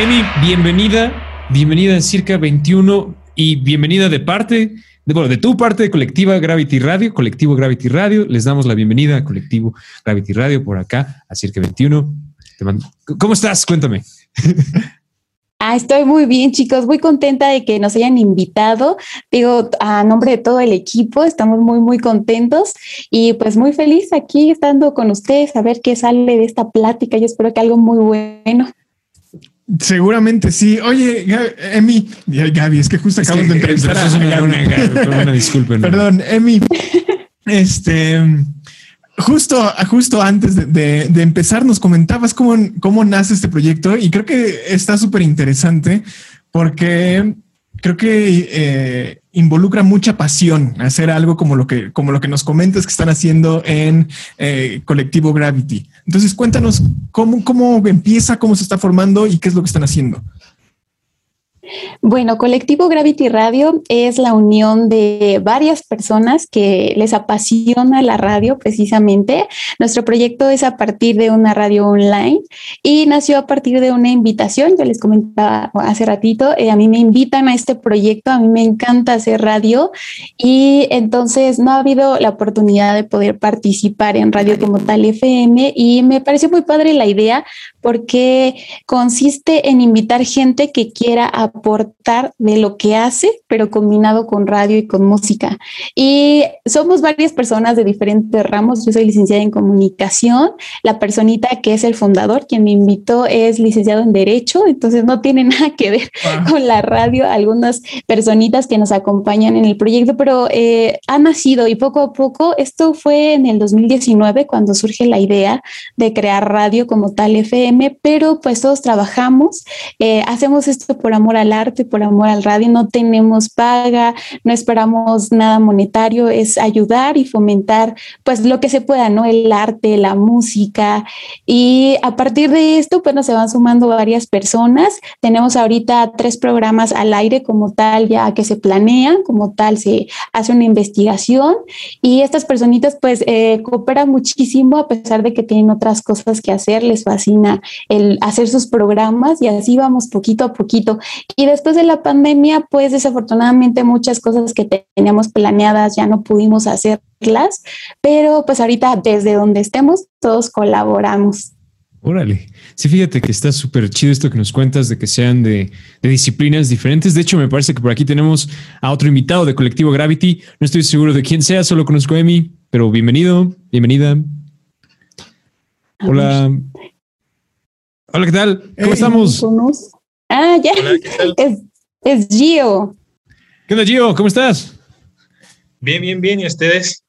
Emi, bienvenida, bienvenida en Circa 21 y bienvenida de parte, de, bueno, de tu parte de Colectiva Gravity Radio, Colectivo Gravity Radio. Les damos la bienvenida a Colectivo Gravity Radio por acá, a Circa 21. ¿Cómo estás? Cuéntame. Ah, estoy muy bien, chicos, muy contenta de que nos hayan invitado. Digo, a nombre de todo el equipo, estamos muy, muy contentos y pues muy feliz aquí estando con ustedes, a ver qué sale de esta plática. Yo espero que algo muy bueno. Seguramente sí. Oye, Emi, Gaby, es que justo acabamos de entrevistar a, Una, disculpen. Perdón, Emi. Este, justo, justo antes de, empezar, nos comentabas cómo, cómo nace este proyecto y creo que está súper interesante porque creo que eh, involucra mucha pasión hacer algo como lo que, como lo que nos comentas que están haciendo en eh, Colectivo Gravity. Entonces, cuéntanos cómo, cómo empieza, cómo se está formando y qué es lo que están haciendo. Bueno, Colectivo Gravity Radio es la unión de varias personas que les apasiona la radio precisamente. Nuestro proyecto es a partir de una radio online y nació a partir de una invitación. Yo les comentaba hace ratito, eh, a mí me invitan a este proyecto, a mí me encanta hacer radio y entonces no ha habido la oportunidad de poder participar en radio como tal FM y me pareció muy padre la idea porque consiste en invitar gente que quiera aportar de lo que hace, pero combinado con radio y con música. Y somos varias personas de diferentes ramos. Yo soy licenciada en comunicación. La personita que es el fundador, quien me invitó, es licenciado en Derecho, entonces no tiene nada que ver con la radio. Algunas personitas que nos acompañan en el proyecto, pero eh, ha nacido y poco a poco, esto fue en el 2019 cuando surge la idea de crear radio como tal FM pero pues todos trabajamos, eh, hacemos esto por amor al arte, por amor al radio, no tenemos paga, no esperamos nada monetario, es ayudar y fomentar pues lo que se pueda, ¿no? El arte, la música y a partir de esto pues nos van sumando varias personas. Tenemos ahorita tres programas al aire como tal ya que se planean, como tal se hace una investigación y estas personitas pues eh, cooperan muchísimo a pesar de que tienen otras cosas que hacer, les fascina el hacer sus programas y así vamos poquito a poquito. Y después de la pandemia, pues desafortunadamente muchas cosas que teníamos planeadas ya no pudimos hacerlas, pero pues ahorita desde donde estemos, todos colaboramos. Órale. Sí, fíjate que está súper chido esto que nos cuentas de que sean de, de, disciplinas diferentes. De hecho, me parece que por aquí tenemos a otro invitado de Colectivo Gravity. No estoy seguro de quién sea, solo conozco a Emi, pero bienvenido, bienvenida. Hola. Hola, ¿qué tal? ¿Cómo estamos? Ah, ya. Es, es Gio. ¿Qué onda, Gio? ¿Cómo estás? Bien, bien, bien. ¿Y ustedes?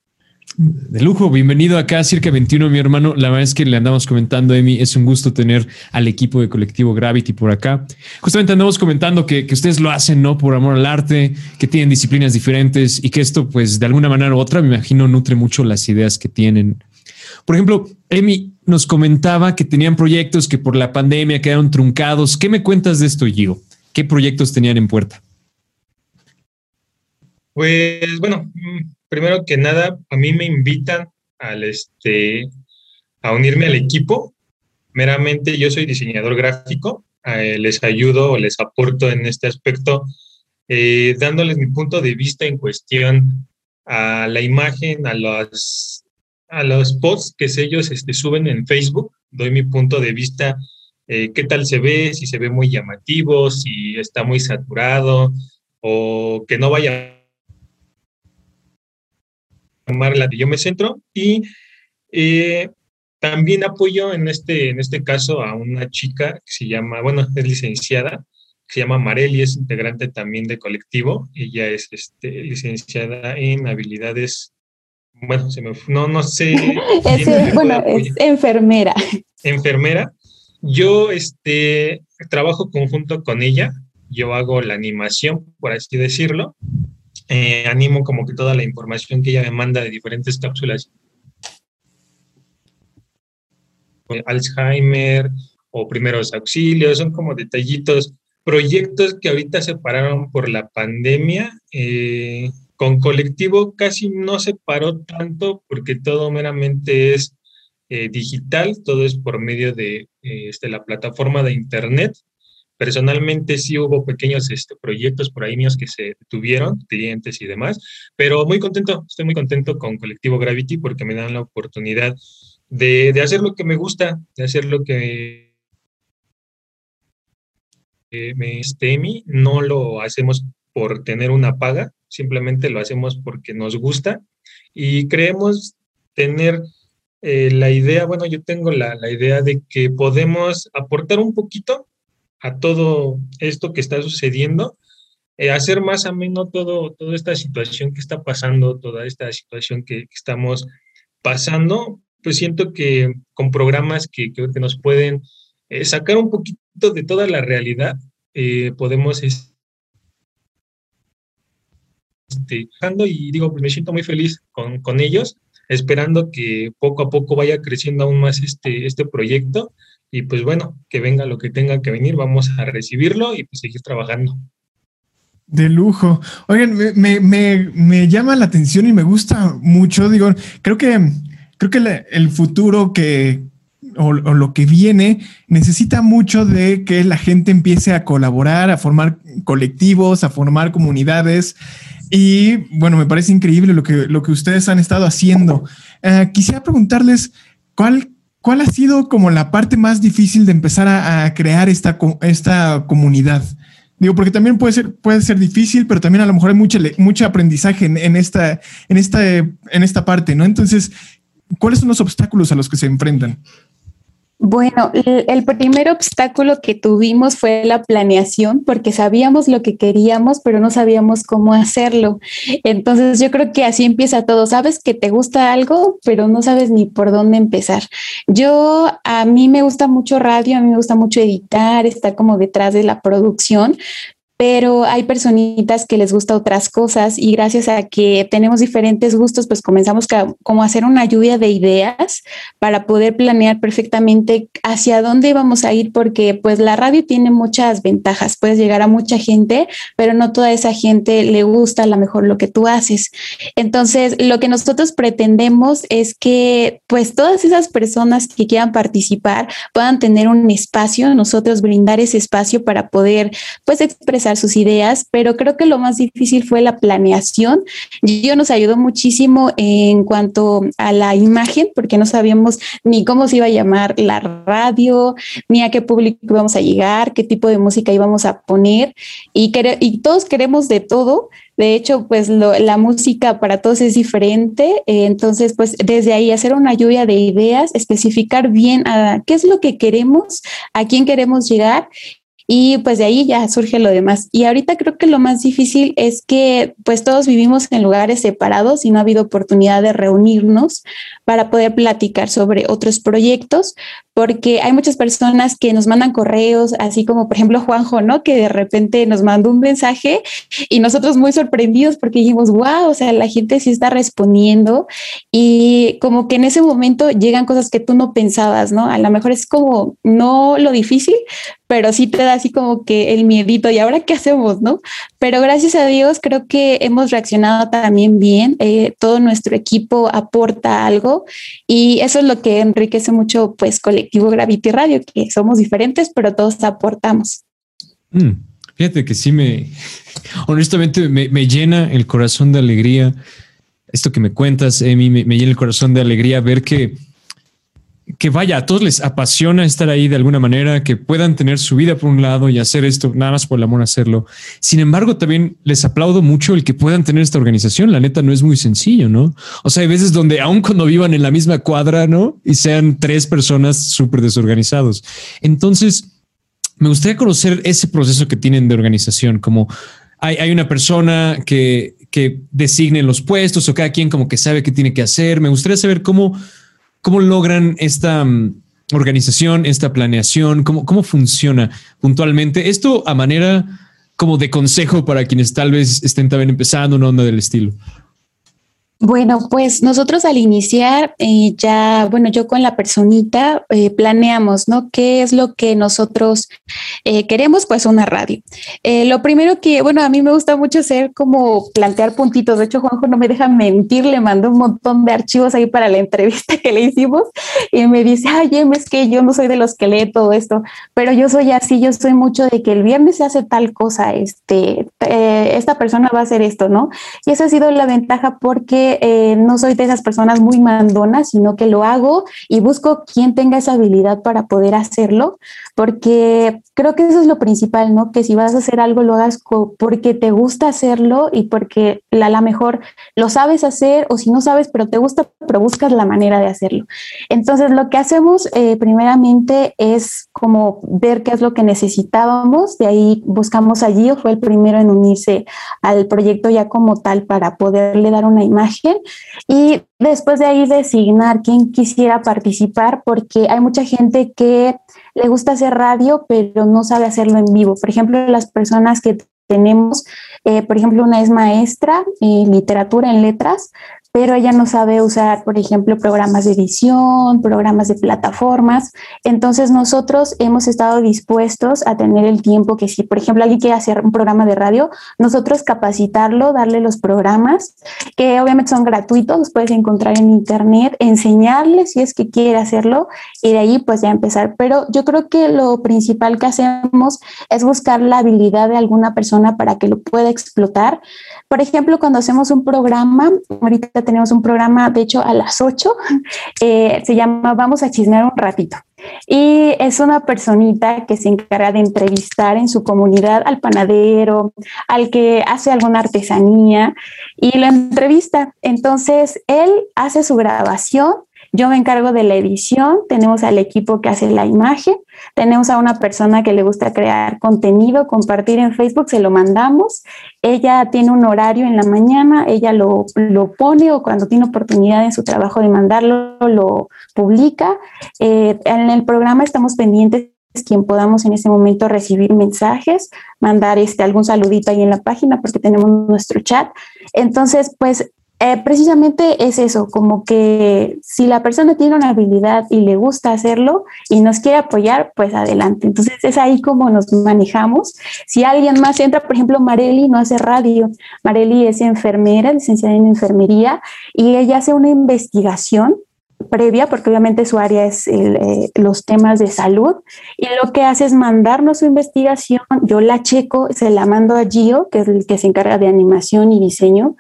De lujo, bienvenido acá a Circa 21, mi hermano. La verdad es que le andamos comentando, Emi, es un gusto tener al equipo de colectivo Gravity por acá. Justamente andamos comentando que, que, ustedes lo hacen, ¿no? Por amor al arte, que tienen disciplinas diferentes y que esto, pues, de alguna manera u otra, me imagino, nutre mucho las ideas que tienen. Por ejemplo, Emi, nos comentaba que tenían proyectos que por la pandemia quedaron truncados. ¿Qué me cuentas de esto, Gio? ¿Qué proyectos tenían en puerta? Pues bueno, mm, primero que nada, a mí me invitan al este, a unirme al equipo. Meramente yo soy diseñador gráfico, les ayudo o les aporto en este aspecto, eh, dándoles mi punto de vista en cuestión a la imagen, a las a los posts que ellos este, suben en Facebook, doy mi punto de vista, eh, qué tal se ve, si se ve muy llamativo, si está muy saturado o que no vaya a tomar la yo me centro y eh, también apoyo en este, en este caso a una chica que se llama, bueno, es licenciada, se llama Marely, es integrante también de colectivo. Ella es este, licenciada en habilidades bueno, se me, no, no sé. es, bueno, es enfermera. Enfermera. Yo este, trabajo conjunto con ella, yo hago la animación, por así decirlo. Eh, animo como que toda la información que ella me manda de diferentes cápsulas. Alzheimer o primeros auxilios, son como detallitos, proyectos que ahorita se pararon por la pandemia. Eh, con colectivo casi no se paró tanto porque todo meramente es eh, digital, todo es por medio de eh, este, la plataforma de Internet. Personalmente sí hubo pequeños este, proyectos por ahí míos que se tuvieron, clientes y demás, pero muy contento, estoy muy contento con Colectivo Gravity porque me dan la oportunidad de, hacer lo que me gusta, de hacer lo que me esté no lo hacemos por tener una paga, simplemente lo hacemos porque nos gusta y creemos tener eh, la idea, bueno, yo tengo la, la idea de que podemos aportar un poquito a todo esto que está sucediendo, eh, hacer más ameno todo, toda esta situación que está pasando, toda esta situación que, estamos pasando, pues siento que con programas que, que, nos pueden eh, sacar un poquito de toda la realidad, podemos este, y digo, pues me siento muy feliz con, con, ellos, esperando que poco a poco vaya creciendo aún más este, este proyecto y pues bueno, que venga lo que tenga que venir, vamos a recibirlo y pues seguir trabajando. De lujo. Oigan, me, me, me, llama la atención y me gusta mucho. Digo, creo que creo que el futuro que o, o, lo que viene necesita mucho de que la gente empiece a colaborar, a formar colectivos, a formar comunidades. Y bueno, me parece increíble lo que, lo que ustedes han estado haciendo. Uh, quisiera preguntarles cuál ¿Cuál ha sido como la parte más difícil de empezar a, crear esta, esta comunidad? Digo, porque también puede ser, puede ser difícil, pero también a lo mejor hay mucho, mucho aprendizaje en, en, esta, en, esta, en esta parte, ¿no? Entonces, ¿cuáles son los obstáculos a los que se enfrentan? Bueno, el primer obstáculo que tuvimos fue la planeación, porque sabíamos lo que queríamos, pero no sabíamos cómo hacerlo. Entonces yo creo que así empieza todo. Sabes que te gusta algo, pero no sabes ni por dónde empezar. Yo, a mí me gusta mucho radio, a mí me gusta mucho editar, estar como detrás de la producción, pero hay personitas que les gusta otras cosas y gracias a que tenemos diferentes gustos, pues comenzamos como a hacer una lluvia de ideas para poder planear perfectamente hacia dónde vamos a ir, porque pues la radio tiene muchas ventajas, puedes llegar a mucha gente, pero no toda esa gente le gusta a lo mejor lo que tú haces. Entonces, lo que nosotros pretendemos es que pues todas esas personas que quieran participar puedan tener un espacio, nosotros brindar ese espacio para poder pues expresar sus ideas, pero creo que lo más difícil fue la planeación. Yo nos ayudó muchísimo en cuanto a la imagen, porque no sabíamos ni cómo se iba a llamar la radio, ni a qué público íbamos a llegar, qué tipo de música íbamos a poner, y, y todos queremos de todo. De hecho, pues la música para todos es diferente. Eh, entonces, pues desde ahí hacer una lluvia de ideas, especificar bien qué es lo que queremos, a quién queremos llegar y pues de ahí ya surge lo demás. Y ahorita creo que lo más difícil es que pues todos vivimos en lugares separados y no ha habido oportunidad de reunirnos para poder platicar sobre otros proyectos, porque hay muchas personas que nos mandan correos, así como por ejemplo Juanjo, ¿no? Que de repente nos mandó un mensaje y nosotros muy sorprendidos porque dijimos, wow, o sea, la gente sí está respondiendo y como que en ese momento llegan cosas que tú no pensabas, ¿no? A lo mejor es como no lo difícil, pero sí te da así como que el miedito y ahora qué hacemos, ¿no? Pero gracias a Dios creo que hemos reaccionado también bien, eh, todo nuestro equipo aporta algo y eso es lo que enriquece mucho pues colectivo Gravity Radio, que somos diferentes, pero todos aportamos. Mm, fíjate que sí me, honestamente me, me, llena el corazón de alegría. Esto que me cuentas, Emi, me, me llena el corazón de alegría ver que que vaya, a todos les apasiona estar ahí de alguna manera, que puedan tener su vida por un lado y hacer esto, nada más por el amor a hacerlo. Sin embargo, también les aplaudo mucho el que puedan tener esta organización. La neta no es muy sencillo, ¿no? O sea, hay veces donde aun cuando vivan en la misma cuadra, ¿no? Y sean tres personas súper desorganizados. Entonces, me gustaría conocer ese proceso que tienen de organización, como hay, hay una persona que, que designe los puestos o cada quien como que sabe qué tiene que hacer. Me gustaría saber cómo ¿Cómo logran esta mm, organización, esta planeación? ¿Cómo, ¿Cómo funciona puntualmente? Esto a manera como de consejo para quienes tal vez estén también empezando una onda del estilo. Bueno, pues nosotros al iniciar eh, ya, bueno, yo con la personita eh, planeamos, ¿no? ¿Qué es lo que nosotros eh, queremos? Pues una radio. lo primero que, bueno, a mí me gusta mucho hacer como plantear puntitos. De hecho, Juanjo no me deja mentir, le mandó un montón de archivos ahí para la entrevista que le hicimos y me dice, ay, Em, es que yo no soy de los que lee todo esto, pero yo soy así, yo soy mucho de que el viernes se hace tal cosa, este, esta persona va a hacer esto, ¿no? Y esa ha sido la ventaja porque eh, no soy de esas personas muy mandonas, sino que lo hago y busco quien tenga esa habilidad para poder hacerlo, porque creo que eso es lo principal, ¿no? Que si vas a hacer algo, lo hagas porque te gusta hacerlo y porque a lo mejor lo sabes hacer o si no sabes, pero te gusta, pero buscas la manera de hacerlo. Entonces, lo que hacemos eh, primeramente es como ver qué es lo que necesitábamos, de ahí buscamos allí, o fue el primero en unirse al proyecto ya como tal para poderle dar una imagen y después de ahí designar quién quisiera participar, porque hay mucha gente que le gusta hacer radio, pero no sabe hacerlo en vivo. Por ejemplo, las personas que tenemos, eh, por ejemplo, una es maestra en literatura en letras, pero ella no sabe usar, por ejemplo, programas de edición, programas de plataformas. Entonces nosotros hemos estado dispuestos a tener el tiempo que si, por ejemplo, alguien quiere hacer un programa de radio, nosotros capacitarlo, darle los programas, que obviamente son gratuitos, los puedes encontrar en internet, enseñarle si es que quiere hacerlo y de ahí pues ya empezar. Pero yo creo que lo principal que hacemos es buscar la habilidad de alguna persona para que lo pueda explotar. Por ejemplo, cuando hacemos un programa, ahorita tenemos un programa, de hecho, a las 8, eh, se llama Vamos a chismear un ratito. Y es una personita que se encarga de entrevistar en su comunidad al panadero, al que hace alguna artesanía y lo entrevista. Entonces, él hace su grabación yo me encargo de la edición, tenemos al equipo que hace la imagen, tenemos a una persona que le gusta crear contenido, compartir en Facebook, se lo mandamos. Ella tiene un horario en la mañana, ella lo, lo pone o cuando tiene oportunidad en su trabajo de mandarlo, lo publica. Eh, en el programa estamos pendientes quien podamos en ese momento recibir mensajes, mandar este, algún saludito ahí en la página porque tenemos nuestro chat. Entonces, pues eh, precisamente es eso, como que si la persona tiene una habilidad y le gusta hacerlo y nos quiere apoyar, pues adelante. Entonces es ahí como nos manejamos. Si alguien más entra, por ejemplo, Mareli no hace radio. Mareli es enfermera, licenciada en enfermería, y ella hace una investigación previa, porque obviamente su área es eh, los temas de salud, y lo que hace es mandarnos su investigación, yo la checo, se la mando a Gio, que es el que se encarga de animación y diseño,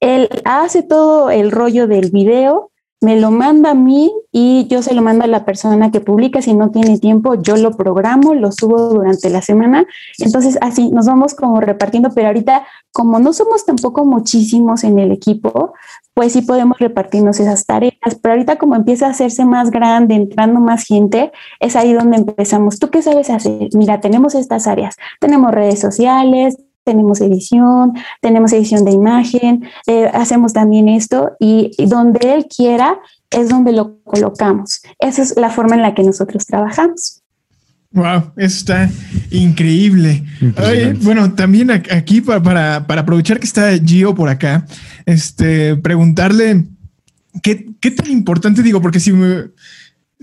él hace todo el rollo del video, me lo manda a mí y yo se lo mando a la persona que publica. Si no tiene tiempo, yo lo programo, lo subo durante la semana. Entonces, así nos vamos como repartiendo, pero ahorita, como no somos tampoco muchísimos en el equipo, pues sí podemos repartirnos esas tareas. Pero ahorita, como empieza a hacerse más grande, entrando más gente, es ahí donde empezamos. ¿Tú qué sabes hacer? Mira, tenemos estas áreas. Tenemos redes sociales, tenemos edición, tenemos edición de imagen, eh, hacemos también esto y, donde él quiera es donde lo colocamos. Esa es la forma en la que nosotros trabajamos. Wow, eso está increíble. bueno, también aquí para, aprovechar que está Gio por acá, este, preguntarle qué, qué tan importante digo, porque si me,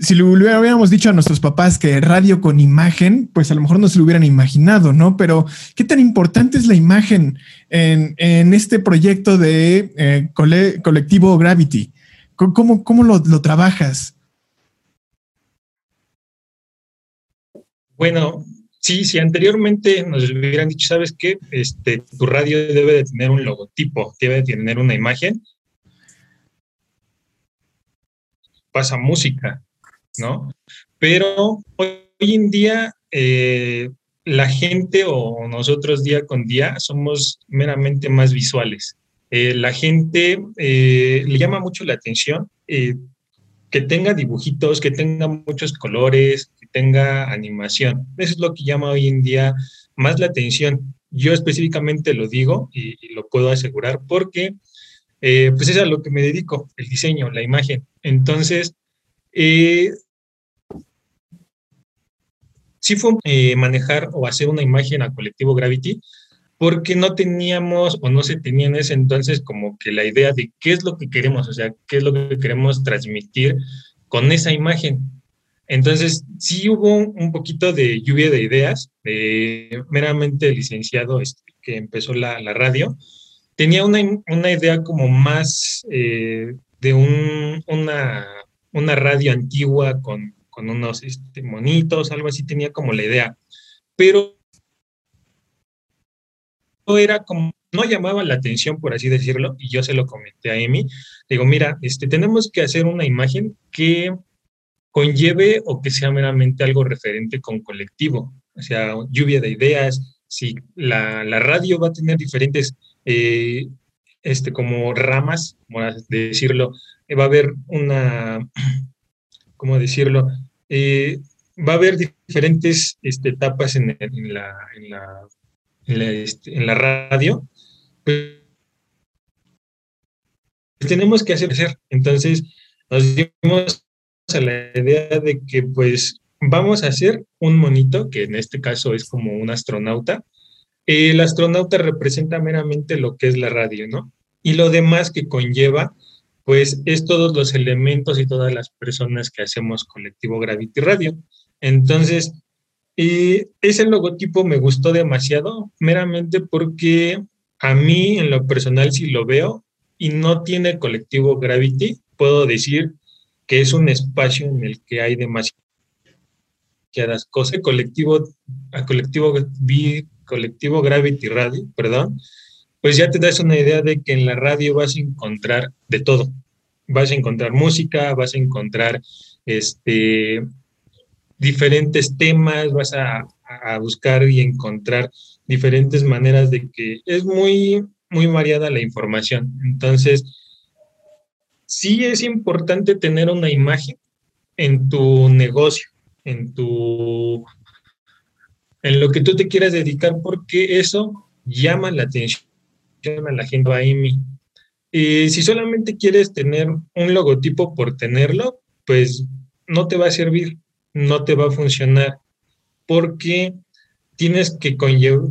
si lo hubiéramos dicho a nuestros papás que radio con imagen, pues a lo mejor no se lo hubieran imaginado, ¿no? Pero ¿qué tan importante es la imagen en, este proyecto de eh, colectivo Gravity? ¿Cómo, cómo lo, trabajas? Bueno, sí, si anteriormente nos hubieran dicho, ¿sabes qué? Este, tu radio debe de tener un logotipo, debe de tener una imagen. Pasa música, ¿no? Pero hoy en día eh, la gente o nosotros día con día somos meramente más visuales. Eh, la gente eh, le llama mucho la atención que tenga dibujitos, que tenga muchos colores, que tenga animación. Eso es lo que llama hoy en día más la atención. Yo específicamente lo digo y, lo puedo asegurar porque pues es a lo que me dedico, el diseño, la imagen. Entonces, eh, sí fue eh, manejar o hacer una imagen a Colectivo Gravity, porque no teníamos o no se tenía en ese entonces como que la idea de qué es lo que queremos, o sea, qué es lo que queremos transmitir con esa imagen. Entonces, sí hubo un poquito de lluvia de ideas, de meramente licenciado este, que empezó la, la, radio. Tenía una, una idea como más eh, de un, una, una, radio antigua con, con unos este, monitos, algo así, tenía como la idea. Pero era como, no llamaba la atención, por así decirlo, y yo se lo comenté a Emi. Digo, mira, este, tenemos que hacer una imagen que conlleve o que sea meramente algo referente con colectivo, o sea, lluvia de ideas, si la, la radio va a tener diferentes, eh, este, como ramas, como decirlo, eh, va a haber una, ¿cómo decirlo? Eh, va a haber diferentes este, etapas en, en, la, en, la, este, en la radio, pues, tenemos que hacer. Entonces, nos dimos a la idea de que pues vamos a hacer un monito, que en este caso es como un astronauta. El astronauta representa meramente lo que es la radio, ¿no? Y lo demás que conlleva, pues es todos los elementos y todas las personas que hacemos colectivo Gravity Radio. Entonces, y ese logotipo me gustó demasiado, meramente porque a mí en lo personal si lo veo y no tiene colectivo Gravity, puedo decir que es un espacio en el que hay demasiadas cosas. Colectivo, a colectivo, colectivo Gravity Radio, perdón, pues ya te das una idea de que en la radio vas a encontrar de todo. Vas a encontrar música, vas a encontrar este, diferentes temas, vas a, buscar y encontrar diferentes maneras de que es muy, muy variada la información. Entonces, sí es importante tener una imagen en tu negocio, en tu en lo que tú te quieras dedicar, porque eso llama la atención a la gente a mí. Y si solamente quieres tener un logotipo por tenerlo, pues no te va a servir no te va a funcionar porque tienes que,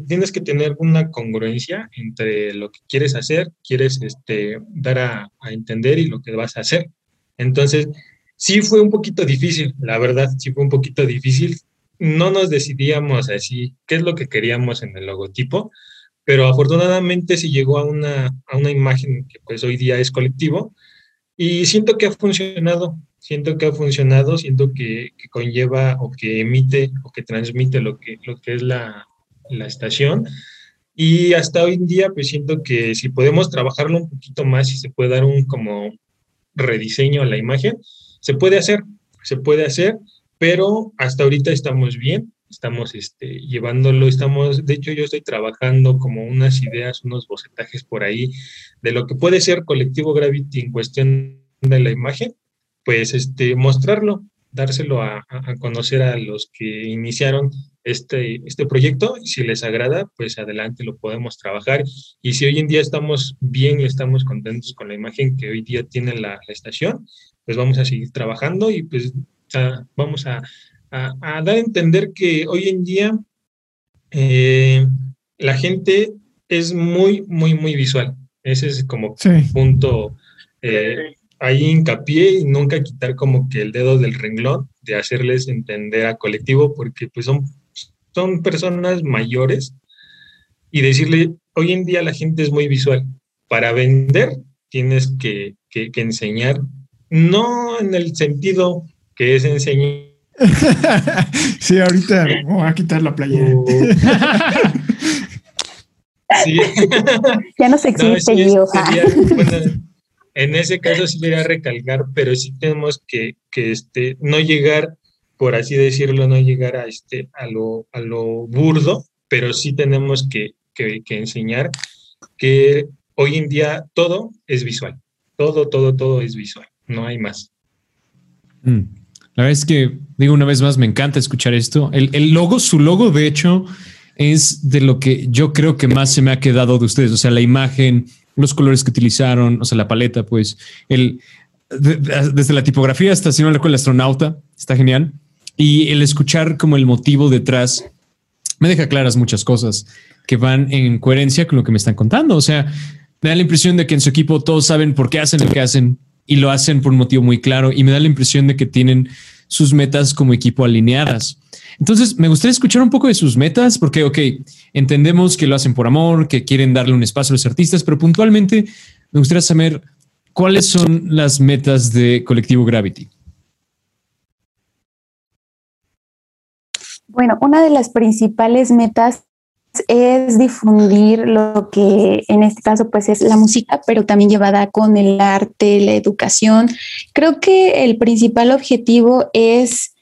tienes que tener una congruencia entre lo que quieres hacer, quieres este, dar a, entender y lo que vas a hacer. Entonces, sí fue un poquito difícil, la verdad, sí fue un poquito difícil. No nos decidíamos así qué es lo que queríamos en el logotipo, pero afortunadamente sí llegó a una, a una imagen que pues hoy día es colectivo y siento que ha funcionado siento que ha funcionado, siento que, conlleva o que emite o que transmite lo que, lo que es la, la, estación. Y hasta hoy en día, pues siento que si podemos trabajarlo un poquito más y se puede dar un como rediseño a la imagen, se puede hacer, se puede hacer, pero hasta ahorita estamos bien, estamos este, llevándolo, estamos, de hecho yo estoy trabajando como unas ideas, unos bocetajes por ahí de lo que puede ser colectivo Gravity en cuestión de la imagen pues este, mostrarlo, dárselo a, conocer a los que iniciaron este, este proyecto y si les agrada, pues adelante lo podemos trabajar. Y si hoy en día estamos bien y estamos contentos con la imagen que hoy día tiene la, estación, pues vamos a seguir trabajando y pues vamos a, dar a entender que hoy en día eh, la gente es muy, muy, muy visual. Ese es como punto eh, ahí hincapié y nunca quitar como que el dedo del renglón de hacerles entender a colectivo porque pues son, son personas mayores y decirle, hoy en día la gente es muy visual. Para vender tienes que, que, enseñar, no en el sentido que es enseñar. sí, ahorita voy a quitar la playera. sí. Ya no se existe, no, en ese caso sí quería recalcar, pero sí tenemos que, que este, no llegar, por así decirlo, no llegar a, este, a, lo, a lo burdo, pero sí tenemos que, que, enseñar que hoy en día todo es visual. Todo, todo, todo es visual. No hay más. Mm. La verdad es que, digo una vez más, me encanta escuchar esto. El, el, logo, su logo, de hecho, es de lo que yo creo que más se me ha quedado de ustedes. O sea, la imagen, los colores que utilizaron, o sea, la paleta, pues, el, desde la tipografía hasta, si no el astronauta, está genial. Y el escuchar como el motivo detrás me deja claras muchas cosas que van en coherencia con lo que me están contando. O sea, me da la impresión de que en su equipo todos saben por qué hacen lo que hacen y lo hacen por un motivo muy claro y me da la impresión de que tienen sus metas como equipo alineadas. Entonces, me gustaría escuchar un poco de sus metas, porque, ok, entendemos que lo hacen por amor, que quieren darle un espacio a los artistas, pero puntualmente me gustaría saber cuáles son las metas de Colectivo Gravity. Bueno, una de las principales metas es difundir lo que en este caso pues es la música, pero también llevada con el arte, la educación. Creo que el principal objetivo es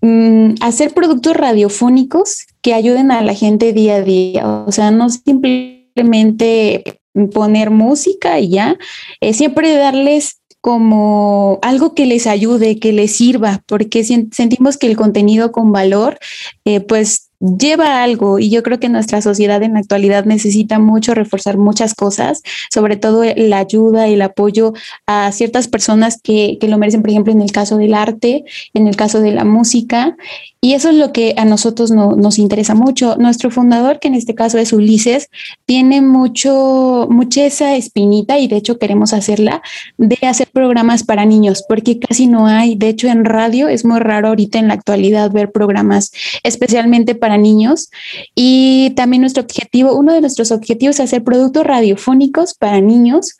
mm, hacer productos radiofónicos que ayuden a la gente día a día, o sea, no simplemente poner música y ya, es siempre darles como algo que les ayude, que les sirva, porque sentimos que el contenido con valor, eh, pues lleva algo y yo creo que nuestra sociedad en la actualidad necesita mucho reforzar muchas cosas, sobre todo la ayuda y el apoyo a ciertas personas que, que, lo merecen, por ejemplo, en el caso del arte, en el caso de la música. Y eso es lo que a nosotros no, nos interesa mucho. Nuestro fundador, que en este caso es Ulises, tiene mucho, mucha esa espinita y de hecho queremos hacerla de hacer programas para niños, porque casi no hay. De hecho, en radio es muy raro ahorita en la actualidad ver programas especialmente para niños. Y también nuestro objetivo, uno de nuestros objetivos es hacer productos radiofónicos para niños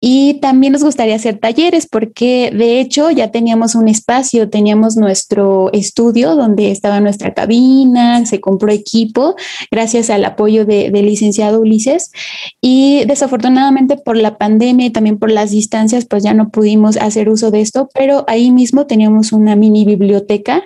y también nos gustaría hacer talleres porque de hecho ya teníamos un espacio, teníamos nuestro estudio donde estaba nuestra cabina, se compró equipo gracias al apoyo del licenciado Ulises. Y desafortunadamente por la pandemia y también por las distancias pues ya no pudimos hacer uso de esto, pero ahí mismo teníamos una mini biblioteca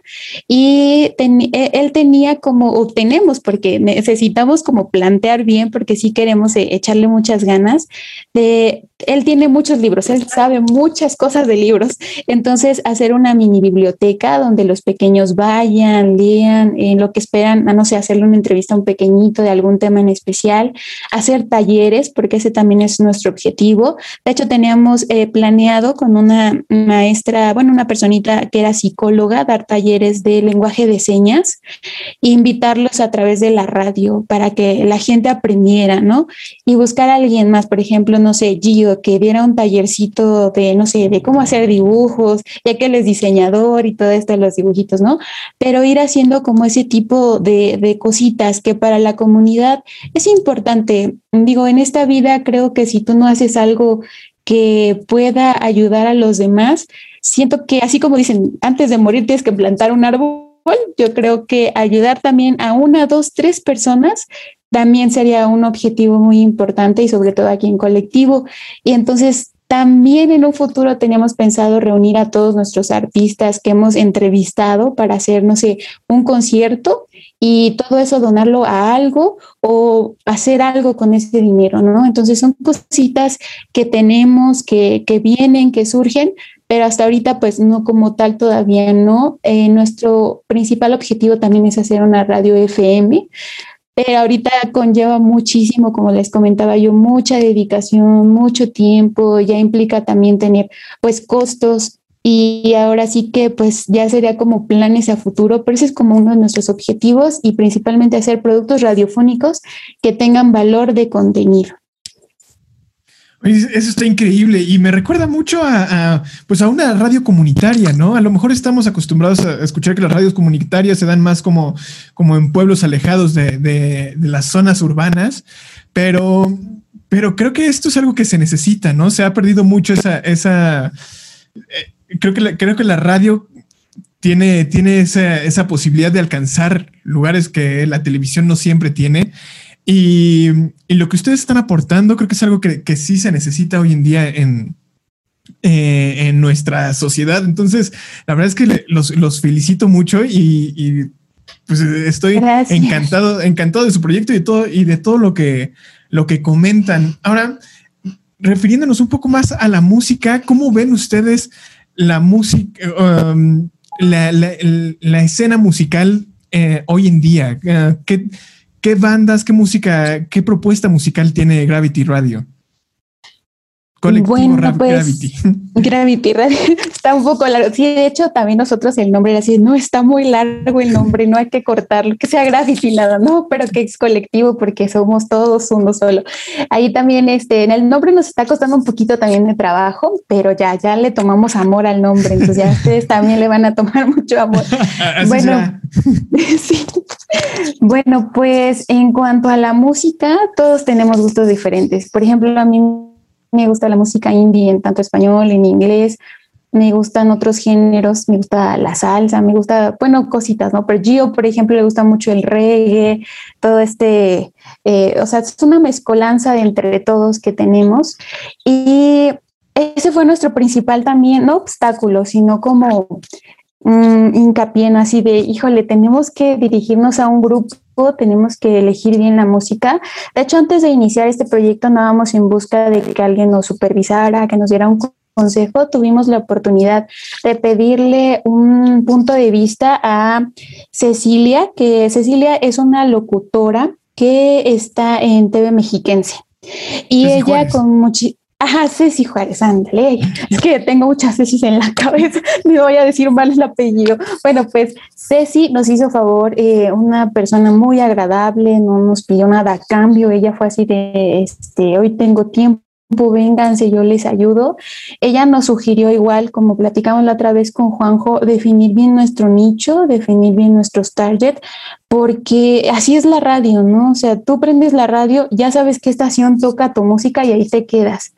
y e, él tenía como, o tenemos porque necesitamos como plantear bien porque sí queremos eh, echarle muchas ganas de él tiene muchos libros, él sabe muchas cosas de libros. Entonces, hacer una mini biblioteca donde los pequeños vayan, lean, en lo que esperan, no sé, hacerle una entrevista a un pequeñito de algún tema en especial, hacer talleres, porque ese también es nuestro objetivo. De hecho, teníamos eh, planeado con una maestra, bueno, una personita que era psicóloga, dar talleres de lenguaje de señas, invitarlos a través de la radio para que la gente aprendiera, ¿no? Y buscar a alguien más, por ejemplo, no sé, Gio que diera un tallercito de, no sé, de cómo hacer dibujos, ya que él es diseñador y todo esto de los dibujitos, ¿no? Pero ir haciendo como ese tipo de, de cositas que para la comunidad es importante. Digo, en esta vida creo que si tú no haces algo que pueda ayudar a los demás, siento que así como dicen, antes de morir tienes que plantar un árbol, yo creo que ayudar también a una, dos, tres personas también sería un objetivo muy importante y sobre todo aquí en colectivo. Y entonces también en un futuro teníamos pensado reunir a todos nuestros artistas que hemos entrevistado para hacer, no sé, un concierto y todo eso donarlo a algo o hacer algo con ese dinero, ¿no? Entonces son cositas que tenemos, que, que vienen, que surgen, pero hasta ahorita pues no como tal todavía no. Eh, nuestro principal objetivo también es hacer una radio FM pero ahorita conlleva muchísimo, como les comentaba yo, mucha dedicación, mucho tiempo, ya implica también tener pues costos y ahora sí que pues ya sería como planes a futuro, pero ese es como uno de nuestros objetivos y principalmente hacer productos radiofónicos que tengan valor de contenido. Eso está increíble y me recuerda mucho a, pues a una radio comunitaria, ¿no? A lo mejor estamos acostumbrados a escuchar que las radios comunitarias se dan más como, como en pueblos alejados de, las zonas urbanas, pero, pero creo que esto es algo que se necesita, ¿no? Se ha perdido mucho esa, esa eh, creo que la, creo que la radio tiene, tiene esa, esa posibilidad de alcanzar lugares que la televisión no siempre tiene. Y, lo que ustedes están aportando creo que es algo que, sí se necesita hoy en día en, eh, en nuestra sociedad. Entonces, la verdad es que los, felicito mucho y, pues estoy encantado, encantado de su proyecto y de todo, y de todo lo que, lo que comentan. Ahora, refiriéndonos un poco más a la música, ¿cómo ven ustedes la música, um, la, escena musical eh, hoy en día? Uh, ¿Qué, ¿Qué bandas, qué música, qué propuesta musical tiene Gravity Radio? Colectivo bueno, pues, Gravity. Gravity está un poco largo. Sí, de hecho, también nosotros el nombre era así, no está muy largo el nombre, no hay que cortarlo, que sea Gravity nada, no, pero que es colectivo porque somos todos uno solo. Ahí también, este, en el nombre nos está costando un poquito también de trabajo, pero ya, ya le tomamos amor al nombre, entonces ya ustedes también le van a tomar mucho amor. bueno, sí. bueno, pues en cuanto a la música, todos tenemos gustos diferentes. Por ejemplo, a mí me gusta la música indie en tanto español, en inglés, me gustan otros géneros, me gusta la salsa, me gusta, bueno, cositas, ¿no? Pero Gio, por ejemplo, le gusta mucho el reggae, todo este, eh, o sea, es una mezcolanza de entre todos que tenemos. Y ese fue nuestro principal también, no obstáculo, sino como mm, hincapié en así de, híjole, tenemos que dirigirnos a un grupo tenemos que elegir bien la música. De hecho, antes de iniciar este proyecto andábamos en busca de que alguien nos supervisara, que nos diera un consejo. Tuvimos la oportunidad de pedirle un punto de vista a Cecilia, que Cecilia es una locutora que está en TV Mexiquense. Y ella con mucho Ajá, Ceci Juárez, ándale. Es que tengo muchas Ceci en la cabeza. Me voy a decir mal el apellido. Bueno, pues Ceci nos hizo favor, eh, una persona muy agradable, no nos pidió nada a cambio. Ella fue así de, este, hoy tengo tiempo vénganse, yo les ayudo. Ella nos sugirió igual, como platicamos la otra vez con Juanjo, definir bien nuestro nicho, definir bien nuestros target, porque así es la radio, ¿no? O sea, tú prendes la radio, ya sabes qué estación toca tu música y ahí te quedas.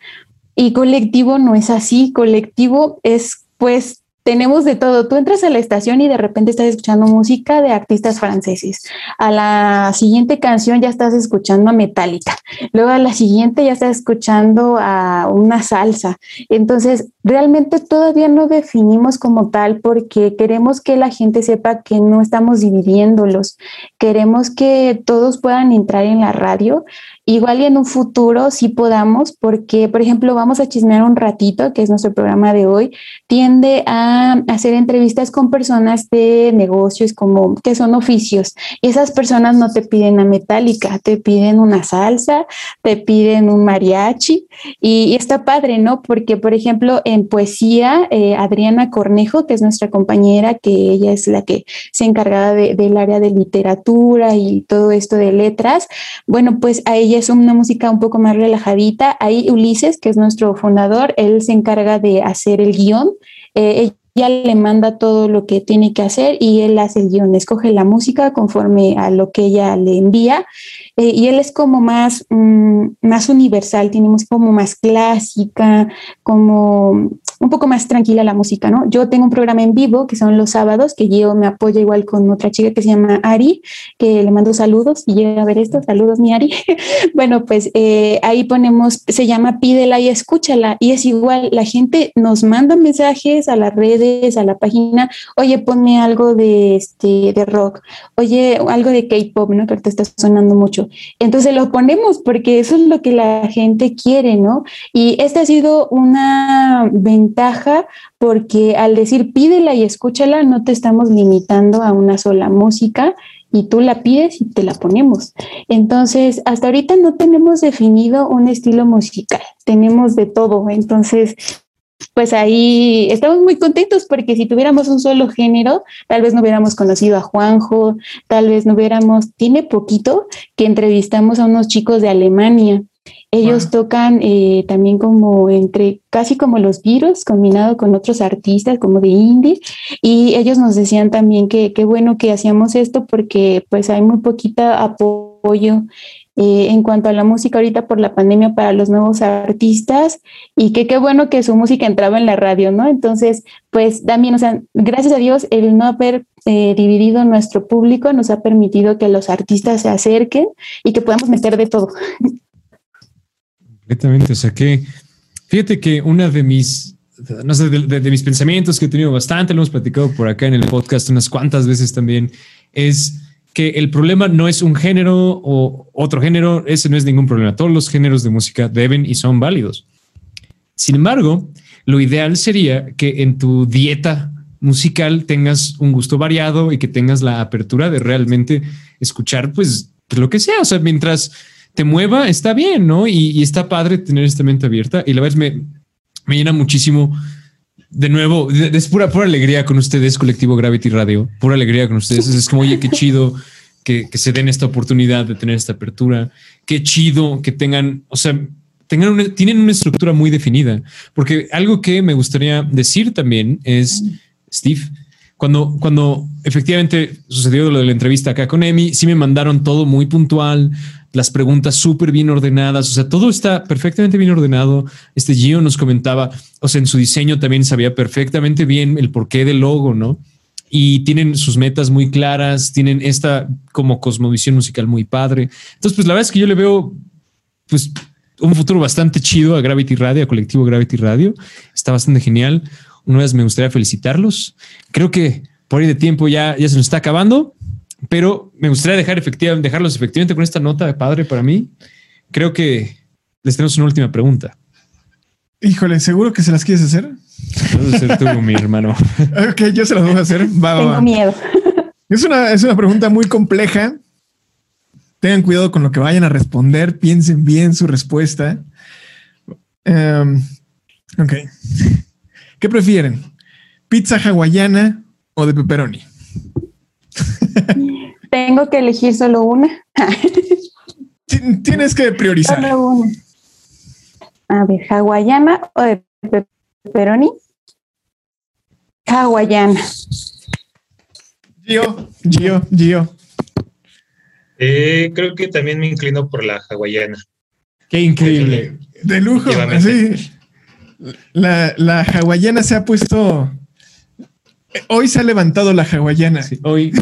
Y colectivo no es así, colectivo es pues tenemos de todo. Tú entras a la estación y de repente estás escuchando música de artistas franceses. A la siguiente canción ya estás escuchando a Metallica. Luego a la siguiente ya estás escuchando a una salsa. Entonces, realmente todavía no definimos como tal porque queremos que la gente sepa que no estamos dividiéndolos. Queremos que todos puedan entrar en la radio Igual y en un futuro sí podamos, porque, por ejemplo, vamos a chismear un ratito, que es nuestro programa de hoy, tiende a hacer entrevistas con personas de negocios como que son oficios. Y esas personas no te piden a metálica, te piden una salsa, te piden un mariachi. Y, está padre, ¿no? Porque, por ejemplo, en poesía, eh, Adriana Cornejo, que es nuestra compañera, que ella es la que se encargaba del área de literatura y todo esto de letras, bueno, pues a ella es una música un poco más relajadita. Ahí Ulises, que es nuestro fundador, él se encarga de hacer el guion. Eh, ella le manda todo lo que tiene que hacer y él hace el guion, escoge la música conforme a lo que ella le envía. Eh, y él es como más, mm, más universal, tiene música como más clásica, como un poco más tranquila la música, ¿no? Yo tengo un programa en vivo que son los sábados, que yo me apoyo igual con otra chica que se llama Ari, que le mando saludos y llega a ver esto, saludos mi Ari. bueno, pues eh, ahí ponemos, se llama Pídela y escúchala y es igual, la gente nos manda mensajes a las redes, a la página, oye, ponme algo de, este, de rock, oye, algo de K-pop, ¿no? Que te está sonando mucho. Entonces lo ponemos porque eso es lo que la gente quiere, ¿no? Y esta ha sido una ventaja ventaja porque al decir pídela y escúchala, no te estamos limitando a una sola música y tú la pides y te la ponemos. Entonces, hasta ahorita no tenemos definido un estilo musical, tenemos de todo. Entonces, pues ahí estamos muy contentos porque si tuviéramos un solo género, tal vez no hubiéramos conocido a Juanjo, tal vez no hubiéramos, tiene poquito que entrevistamos a unos chicos de Alemania ellos tocan eh, también como entre, casi como los virus, combinado con otros artistas como de indie. Y ellos nos decían también que qué bueno que hacíamos esto porque pues hay muy poquita apoyo eh, en cuanto a la música ahorita por la pandemia para los nuevos artistas y que qué bueno que su música entraba en la radio, ¿no? Entonces, pues también, o sea, gracias a Dios, el no haber eh, dividido nuestro público nos ha permitido que los artistas se acerquen y que podamos meter de todo. Completamente. O sea que, fíjate que una de mis, no sé, de, mis pensamientos que he tenido bastante, lo hemos platicado por acá en el podcast unas cuantas veces también, es que el problema no es un género o otro género, ese no es ningún problema. Todos los géneros de música deben y son válidos. Sin embargo, lo ideal sería que en tu dieta musical tengas un gusto variado y que tengas la apertura de realmente escuchar, pues, lo que sea. O sea, mientras te mueva, está bien, ¿no? Y, está padre tener esta mente abierta. Y la verdad me, me llena muchísimo. De nuevo, es pura, pura alegría con ustedes, Colectivo Gravity Radio. Pura alegría con ustedes. Es como, oye, qué chido que, se den esta oportunidad de tener esta apertura. Qué chido que tengan, o sea, tengan tienen una estructura muy definida. Porque algo que me gustaría decir también es, Steve, cuando, cuando efectivamente sucedió lo de la entrevista acá con Emi, sí me mandaron todo muy puntual, las preguntas súper bien ordenadas, o sea, todo está perfectamente bien ordenado. Este Gio nos comentaba, o sea, en su diseño también sabía perfectamente bien el porqué del logo, ¿no? Y tienen sus metas muy claras, tienen esta como cosmovisión musical muy padre. Entonces, pues la verdad es que yo le veo, pues, un futuro bastante chido a Gravity Radio, a Colectivo Gravity Radio. Está bastante genial. Una vez me gustaría felicitarlos. Creo que por ahí de tiempo ya, ya se nos está acabando, pero me gustaría dejar dejarlos efectivamente con esta nota de padre para mí. Creo que les tenemos una última pregunta. Híjole, ¿seguro que se las quieres hacer? hacer tú, mi hermano. ok, yo se las voy a hacer. Tengo miedo. Es una, es una pregunta muy compleja. Tengan cuidado con lo que vayan a responder. Piensen bien su respuesta. Um, ok. ¿Qué prefieren? ¿Pizza hawaiana o de pepperoni? Tengo que elegir solo una. Tienes que priorizar. Solo una. A ver, hawaiana o de pepperoni. Hawaiana. Gio, Gio, Gio. Eh, creo que también me inclino por la hawaiana. Qué increíble. De lujo. Sí. La, la hawaiana se ha puesto. Hoy se ha levantado la hawaiana. hoy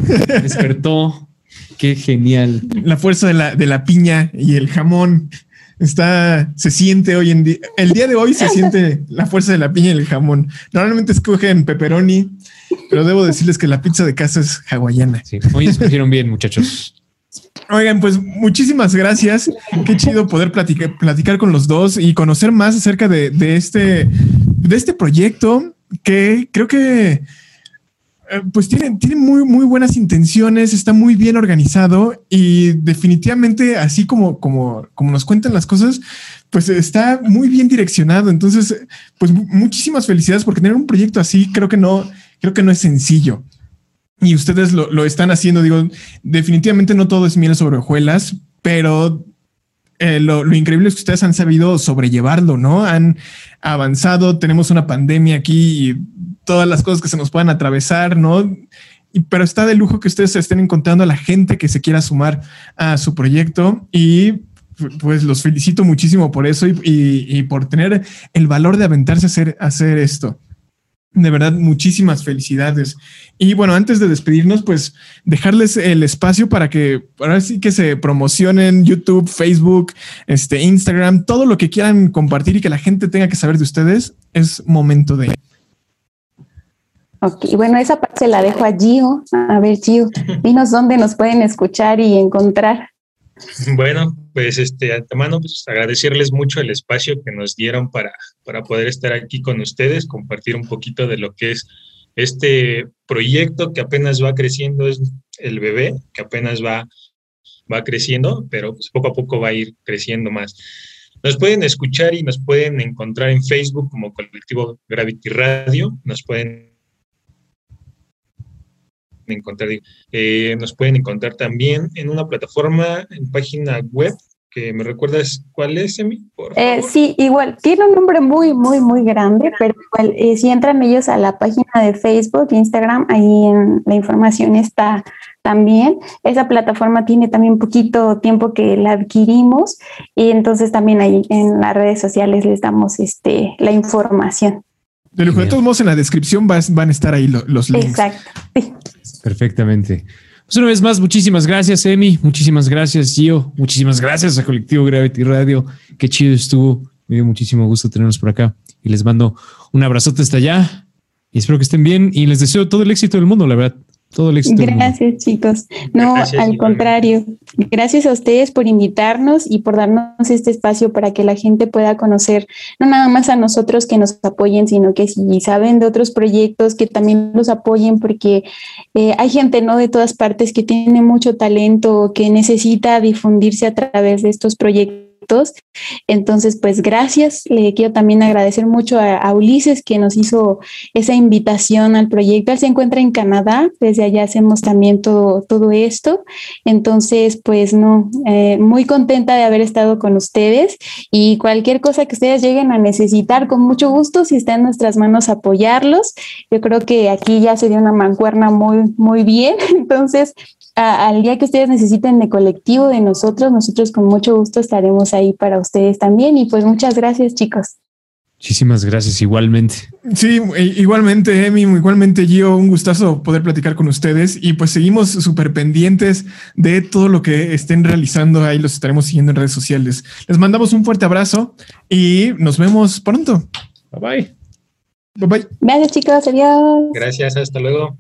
despertó. Qué genial. La fuerza de la, de la piña y el jamón está, se siente hoy en día. El día de hoy se siente la fuerza de la piña y el jamón. Normalmente escogen pepperoni, pero debo decirles que la pizza de casa es hawaiana. hoy escogieron bien, muchachos. Oigan, pues muchísimas gracias. Qué chido poder platicar, platicar con los dos y conocer más acerca de, este, de este proyecto que creo que pues tiene, tiene muy, muy buenas intenciones, está muy bien organizado y definitivamente así como, como, como nos cuentan las cosas, pues está muy bien direccionado. Entonces, pues muchísimas felicidades porque tener un proyecto así creo que no, creo que no es sencillo y ustedes lo, están haciendo. Digo, definitivamente no todo es miel sobre hojuelas, pero eh, lo, increíble es que ustedes han sabido sobrellevarlo, ¿no? Han avanzado, tenemos una pandemia aquí y todas las cosas que se nos puedan atravesar, ¿no? Y, pero está de lujo que ustedes estén encontrando a la gente que se quiera sumar a su proyecto y pues los felicito muchísimo por eso y, por tener el valor de aventarse a hacer, esto. De verdad, muchísimas felicidades. Y bueno, antes de despedirnos, pues dejarles el espacio para que ahora sí que se promocionen YouTube, Facebook, este, Instagram, todo lo que quieran compartir y que la gente tenga que saber de ustedes, es momento de. Ok, bueno, esa parte la dejo a Gio. A ver, Gio, dinos dónde nos pueden escuchar y encontrar. Bueno, pues este, antemano, pues agradecerles mucho el espacio que nos dieron para, para poder estar aquí con ustedes, compartir un poquito de lo que es este proyecto que apenas va creciendo, es el bebé, que apenas va, va creciendo, pero pues poco a poco va a ir creciendo más. Nos pueden escuchar y nos pueden encontrar en Facebook como Colectivo Gravity Radio, nos pueden encontrar, eh, nos pueden encontrar también en una plataforma, en página web, que me recuerdas cuál es, Emi, eh, sí, igual, tiene un nombre muy, muy, muy grande, pero igual, eh, si entran ellos a la página de Facebook, Instagram, ahí en la información está también. Esa plataforma tiene también poquito tiempo que la adquirimos y entonces también ahí en las redes sociales les damos este, la información. De, de todos modos, en la descripción van a estar ahí los links. Exacto. Sí. Perfectamente. Pues una vez más, muchísimas gracias, Emi. Muchísimas gracias, Gio. Muchísimas gracias a Colectivo Gravity Radio. Qué chido estuvo. Me dio muchísimo gusto tenerlos por acá. Y les mando un abrazote hasta allá. Y espero que estén bien. Y les deseo todo el éxito del mundo, la verdad. Todo el éxito. Gracias, chicos. No, Gracias, al contrario. Gracias a ustedes por invitarnos y por darnos este espacio para que la gente pueda conocer, no nada más a nosotros que nos apoyen, sino que si saben de otros proyectos, que también los apoyen, porque eh, hay gente, ¿no? De todas partes que tiene mucho talento, que necesita difundirse a través de estos proyectos. Entonces, pues gracias. Le quiero también agradecer mucho a, Ulises que nos hizo esa invitación al proyecto. Él se encuentra en Canadá, desde allá hacemos también todo, todo esto. Entonces, pues no, eh, muy contenta de haber estado con ustedes y cualquier cosa que ustedes lleguen a necesitar, con mucho gusto, si está en nuestras manos apoyarlos. Yo creo que aquí ya se dio una mancuerna muy, muy bien. Entonces, a- al día que ustedes necesiten de colectivo, de nosotros, nosotros con mucho gusto estaremos ahí para ustedes también. Y pues muchas gracias, chicos. Muchísimas gracias, igualmente. Sí, igualmente, Emi, igualmente, Gio, un gustazo poder platicar con ustedes y pues seguimos súper pendientes de todo lo que estén realizando. Ahí los estaremos siguiendo en redes sociales. Les mandamos un fuerte abrazo y nos vemos pronto. Bye bye. Bye bye. Gracias, chicos. Adiós. Gracias, hasta luego.